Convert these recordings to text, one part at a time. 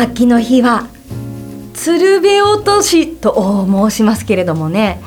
秋の日は鶴瓶落としと申しますけれどもね、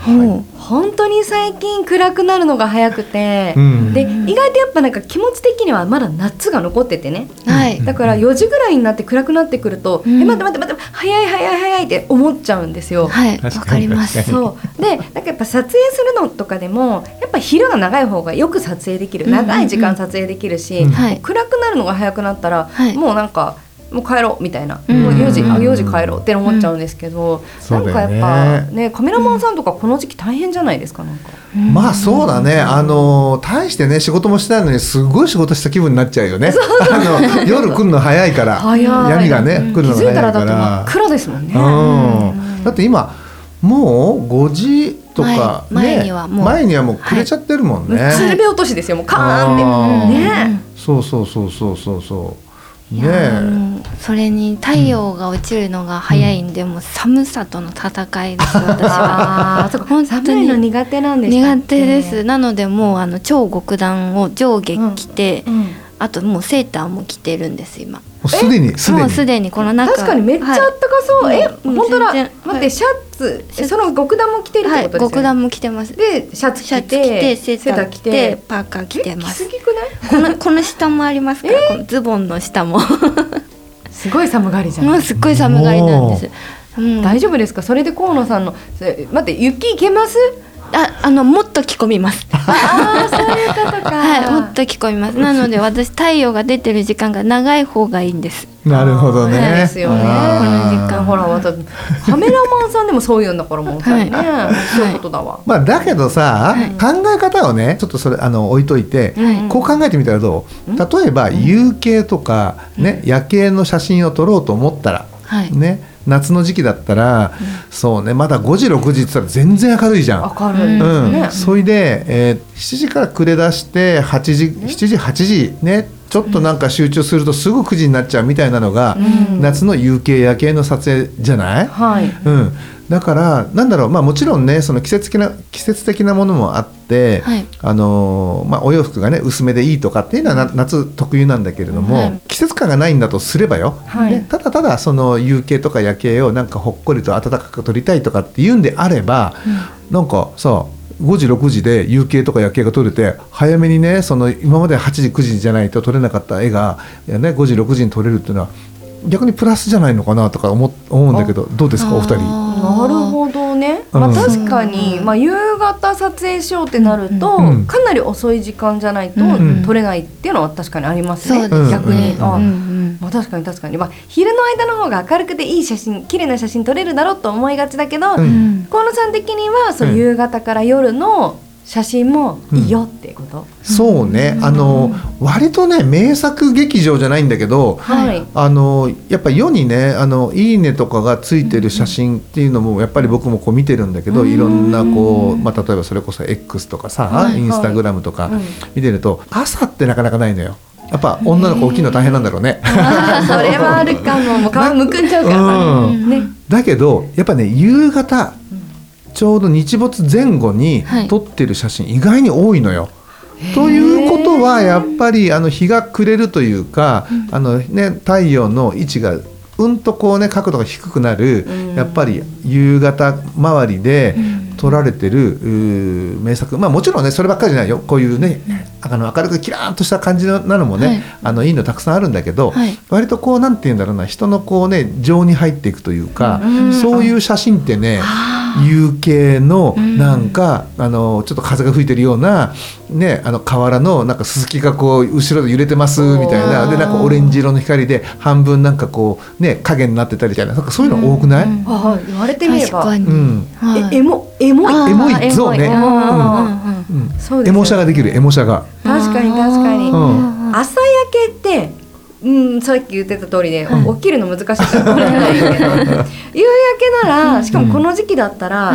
本当に最近暗くなるのが早くて、うん。で意外とやっぱなんか気持ち的にはまだ夏が残っててね。はい。だから4時ぐらいになって暗くなってくると、うん。え待って待って待って早い早い早いって思っちゃうんですよ。はい。わ確かります。そう。でなんかやっぱ撮影するのとかでもやっぱ昼が長い方がよく撮影できる。長い時間撮影できるし、暗くなるのが早くなったら、はい。もうなんかもう帰ろうみたいな、うん。もう4時うんあ4時帰ろうって思っちゃうんですけど、そうだよねなんかやっぱね。カメラマンさんとかこの時期大変じゃないですかなんか。まあそうだね、あの大してね仕事もしてないのにすごい仕事した気分になっちゃうよね。あの夜来るの早いから、早い。闇がね、うん。来るの早いから。だって真っ。暗ですもんね。うん、だって今もう5時とか、ね、前前にはもう。前にはもう暮れちゃってるもんね。鶴瓶落としですよ。もうカーンって。ね。そうそうそうそうそうそう。ねそれに太陽が落ちるのが早いんで、もう寒さとの戦いです私は。本当に。寒いの苦手なんでしたっ苦け手です。なのでもうあの超極暖を上下着て、うんあともうセーターも着てるんです今。もうすでに？すでに？もうすでにこの中。確かにめっちゃあはいったかそう、え？うん。本当だ。待って、はいシャツ。シャツ。その極暖も着てるってはいことですよね、極暖も着てます。でシャツ着シャツ着ててセーター着てパーカー着てます。え？着すぎくない？この この下もありますから、このズボンの下も。すごい寒がりじゃん。もうすっごい寒がりなんです。うん、大丈夫ですか？それで河野さんのせ待って雪いけます？ああのもっと着込みます。ああそういうことか。はい、もっと着込みます。なので私太陽が出てる時間が長い方がいいんです。なるほどそうね。ですよね。この時間。ほら私カメラマンさんでもそういうんだからもうさ、はい。ねそういうことだわ、まあだけどさ、はい。考え方をねちょっとそれあの置いといて、はい。こう考えてみたらどう？例えば夕景とか、ね夜景の写真を撮ろうと思ったら、はい。ね、夏の時期だったら、そうねまだ5時6時って言ったら全然明るいじゃん。明るいうん。ね、それで、えー7時から暮れ出して8時7時8時ねちょっとなんか集中するとすぐ9時になっちゃうみたいなのが、うん。夏の夕景夜景の撮影じゃない、はい。うん、だからなんだろう、まあ、もちろんねその季節的な季節的なものもあって、はい。あのーまあ、お洋服がね薄めでいいとかっていうのはな夏特有なんだけれども、はい。季節感がないんだとすればよ、はい。ねただただその夕景とか夜景をなんかほっこりと暖かく撮りたいとかっていうんであれば、なんかさ5時6時で夕景とか夜景が撮れて早めにねその今まで8時9時じゃないと撮れなかった絵がね、5時6時に撮れるっていうのは逆にプラスじゃないのかなとか思思うんだけどどうですかお二人？なるほどね、まあ、うん確かに、まあ、夕方撮影しようってなると、うんかなり遅い時間じゃないとうん撮れないっていうのは確かにありますね、そうですね。逆に、うんあまあ、確かに確かに、まあ、昼の間の方が明るくていい写真綺麗な写真撮れるだろうと思いがちだけど、河野さん的にはそううん。夕方から夜の写真もいいよっていうこと、そうね、あの割とね名作劇場じゃないんだけど、はい、あのやっぱ世にねあのいいねとかがついてる写真っていうのもやっぱり僕もこう見てるんだけど、いろんなこう、まあ、例えばそれこそ X とかさ、はいインスタグラムとかうん。見てると朝ってなかなかないのよ。やっぱ女の子大きいの大変なんだろうね。あーそれはあるかも。もう皮むくんじゃうから。さ、うん。ね。だけどやっぱね夕方ちょうど日没前後にはい。撮ってる写真意外に多いのよ。ということはやっぱりあの日が暮れるというか、あのね、太陽の位置がうんとこうね角度が低くなる、うん。やっぱり夕方周りで撮られてる、名作。まあもちろんねそればっかりじゃないよ。こういうねあの明るくキラーンとした感じのなのもね、はい。あのいいのたくさんあるんだけど、はい。割とこうなんて言うんだろうな人のこうね情に入っていくというか、うん。そういう写真ってね、夕景のなんか、あのちょっと風が吹いてるような、ね、あの河原のなんかすすきがこう後ろで揺れてますみたいな。でなんかオレンジ色の光で半分なんかこうね影になってたりみたい？ななんかそういうの多くない、うん。あ言われてみれば。確かに、うん。はい。えエモエモい。エモい。像ね。エモい。うん。うんうんエモシャができるエモシャが。確かに確かに、うん。朝焼けってうん、さっき言ってた通りで、はい起きるの難しいからこれないけど 夕焼けならしかもこの時期だったら、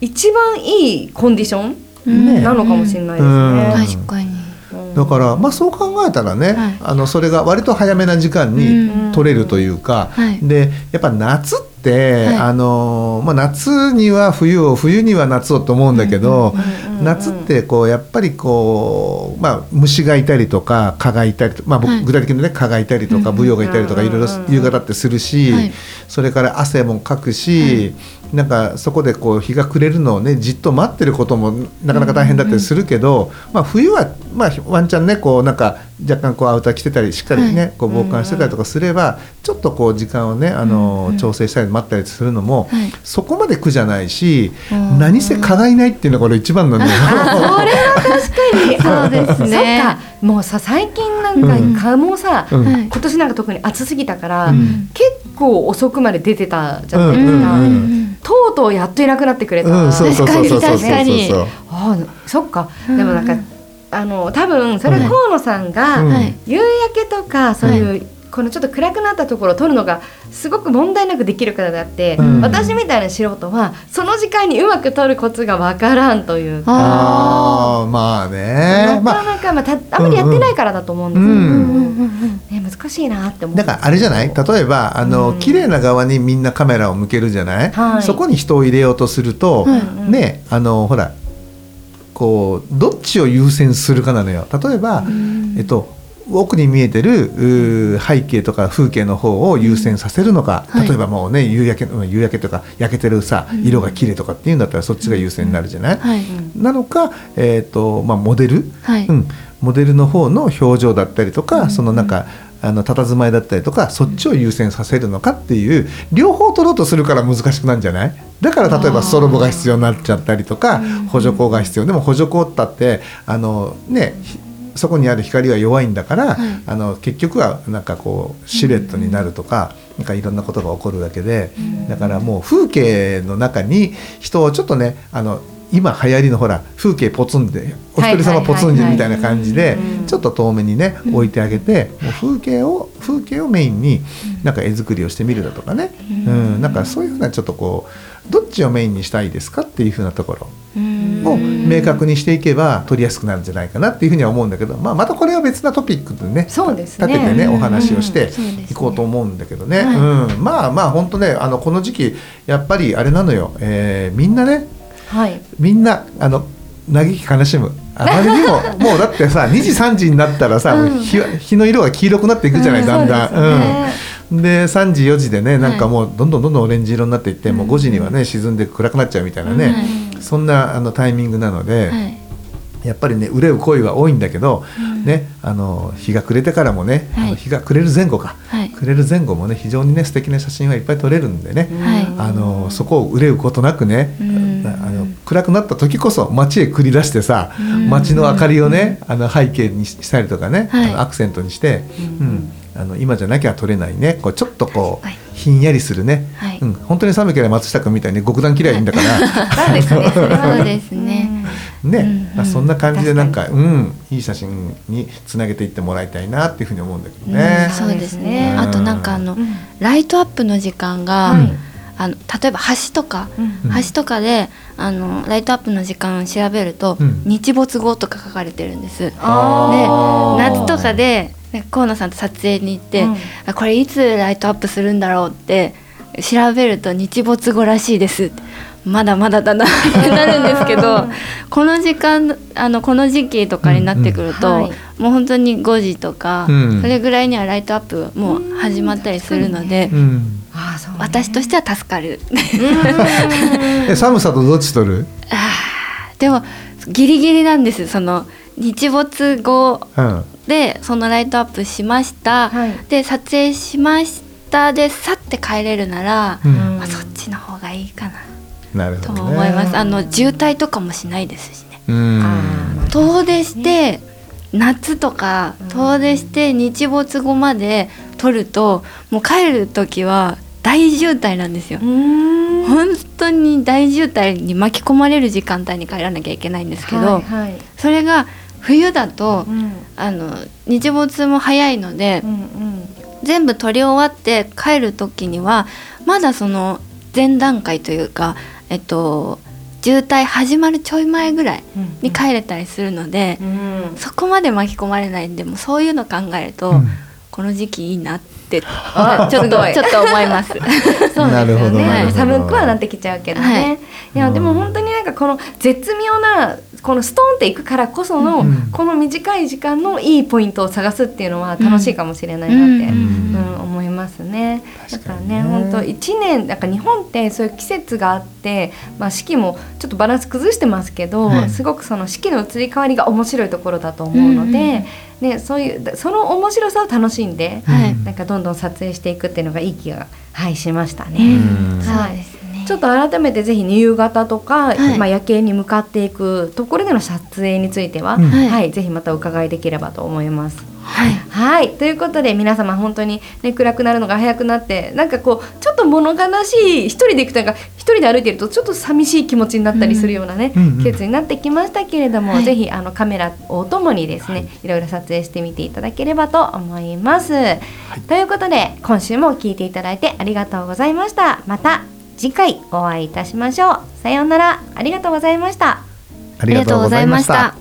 一番いいコンディションうん。なのかもしれないですうん。ね。確かに。うん。だからまあそう考えたらね、はい。あのそれが割と早めな時間にうん。取れるというか、はい。でやっぱ夏って、はい。あのまあ、夏には冬を冬には夏をと思うんだけど、うん。うん夏ってこうやっぱりこう、まあ、虫がいたりとか蚊がいたりとか、まあ、僕はい。具体的にね蚊がいたりとかうんブヨがいたりとかうんいろいろ夕方ってするし、はい。それから汗もかくし、なんかそこでこう日が暮れるのをねじっと待ってることもなかなか大変だったりするけど、まあ、冬は、まあ、ワンチャンねこうなんか若干こうアウター着てたりしっかりね、はい。こう防寒してたりとかすればちょっとこう時間をねあの、調整したり待ったりするのも、はい。そこまで苦じゃないし、うん何せ蚊がいないっていうのがこれ一番のね。それは確かに。そうですね。そっか。もうさ最近なんうん。か蚊もさ、うん。はい今年なんか特に暑すぎたから、うん。結構遅くまで出てたじゃないですか、うんうんうんとうとうやっといなくなってくれた、うん、そうそうそうそうそう。そう確かに。ああそっか、うんでもなんかあの多分それは河野さんが、夕焼けとかそういう、このちょっと暗くなったところを撮るのがすごく問題なくできるからであって、うん。私みたいな素人はその時間にうまく撮るコツがわからんという。か。あまあねまあなかなか、まあ、たあんまりやってないからだと思うんですけど、うんーうんうんうん。ね、難しいなって思うだからあれじゃない？例えばあの、うん。綺麗な側にみんなカメラを向けるじゃない、はい。そこに人を入れようとすると、はいねあのほらこうどっちを優先するかなのよ。例えば、ん。えっと奥に見えてる背景とか風景の方を優先させるのか、はい。例えばもうね夕焼けうん夕焼けとか焼けてるさ色が綺麗とかっていうんだったらそっちが優先になるじゃない、はい。なのか、えーとまあ、モデル、はい。うん、モデルの方の表情だったりとか、そのなんかあの佇まいだったりとかそっちを優先させるのかっていう両方取ろうとするから難しくなるんじゃない？だから例えばストロボが必要になっちゃったりとか補助光が必要。でも補助光ったってあのねひそこにある光は弱いんだから、はい。あの結局はなんかこうシルエットになるとか、なんかいろんなことが起こるわけで、だからもう風景の中に人をちょっとねあの今流行りのほら風景ポツンでお一人様ポツンみたいな感じでうんちょっと遠目にね置いてあげてもう風景を風景をメインになんか絵作りをしてみるだとかね、うん、なんかそういうふうなちょっとこうどっちをメインにしたいですかっていうふうなところ。うんを明確にしていけば取りやすくなるんじゃないかなっていうふうには思うんだけど、まあ、またこれは別なトピックでねそうですね。立ててねお話をしていこうと思うんだけどね、はい。うん、まあまあ本当ねあのこの時期やっぱりあれなのよ、えーみんなねはい。みんなあの嘆き悲しむ。あまりにも もうだってさ2時3時になったらさ、うん。日は日の色が黄色くなっていくじゃない、うんだんだん。ですね。うん。で3時4時でねなんかはいもうどんどんどんどんオレンジ色になっていって、もう5時にはね沈んで暗くなっちゃうみたいなね、そんなあのタイミングなので、はい。やっぱりね憂う恋は多いんだけど、ねあの日が暮れてからもね、はい。あの日が暮れる前後か、はい。暮れる前後もね非常にね素敵な写真はいっぱい撮れるんでね、はい。あのそこを憂うことなくね、うん。あの暗くなった時こそ街へ繰り出してさ、うん。街の明かりをねあの背景にしたりとかね、はい。あのアクセントにして、うんあの今じゃなきゃ撮れないね。こうちょっとこう、はい。ひんやりするね、はい。うん、本当に寒ければ松下君みたいに極端嫌いいんだから。そうですね。それはそうですね。ね、うんまあそんな感じでなんかうん。いい写真につなげていってもらいたいなっていうふうに思うんだけどね。そうですね。うんあとなんかあのうん。ライトアップの時間が、うん。あの例えば橋とか、うん。橋とかであのライトアップの時間調べると、うん。日没後とか書かれてるんです。で夏とかで河野さんと撮影に行って、うん。あこれいつライトアップするんだろうって調べると日没後らしいです。まだまだだなってなるんですけどこの時間あのこの時期とかになってくると、うん。うんはい。もう本当に5時とか、うん。それぐらいにはライトアップもう始まったりするので、ね。私としては助かる。え寒さとどっち取る？あーでもギリギリなんです。その日没後うんでそのライトアップしました、はい。で撮影しました。でさって帰れるなら、うん。まあ、そっちの方がいいかな。となるほどね。思います、あの渋滞とかもしないですしね。遠出して夏とかうん。遠出して日没後まで撮るともう帰る時は大渋滞なんですよ。本当に大渋滞に巻き込まれる時間帯に帰らなきゃいけないんですけど、はいはい。それが冬だと、うん。あの日没も早いので、うんうん。全部撮り終わって帰る時にはまだその前段階というか、えっと、渋滞始まるちょい前ぐらいに帰れたりするので、うんそこまで巻き込まれないんでもうそういうの考えると、うん。この時期いいなってあちょっと ちょっと思います。そうですよなるほどね寒くはなってきちゃうけどね、はい。い、やでも本当になんかこの絶妙なこのストーンっていくからこその、うん。この短い時間のいいポイントを探すっていうのは楽しいかもしれないなって、うん。うん思いますね。だからにね。ね本当一年なんか日本ってそういう季節があって、まあ四季もちょっとバランス崩してますけど、はい。すごくその四季の移り変わりが面白いところだと思うので、ねそういうその面白さを楽しんで、はい。なんかどんどん撮影していくっていうのがいい気がはいしましたうね。んそうですね。ちょっと改めてぜひ夕方とか、はい。まあ夜景に向かっていくところでの撮影については、うん。はい、はいぜひまたお伺いできればと思います。はい。はい。ということで皆様本当に、ね、暗くなるのが早くなってなんかこうちょっと物悲しい一人で行くとか一人で歩いてるとちょっと寂しい気持ちになったりするようなね、うん。季節になってきましたけれども、はい。ぜひあのカメラをともにですね、い、ろいろ撮影してみていただければと思います。ということで今週も聞いていただいてありがとうございました。また次回お会いいたしましょう。さようならありがとうございました。ありがとうございました。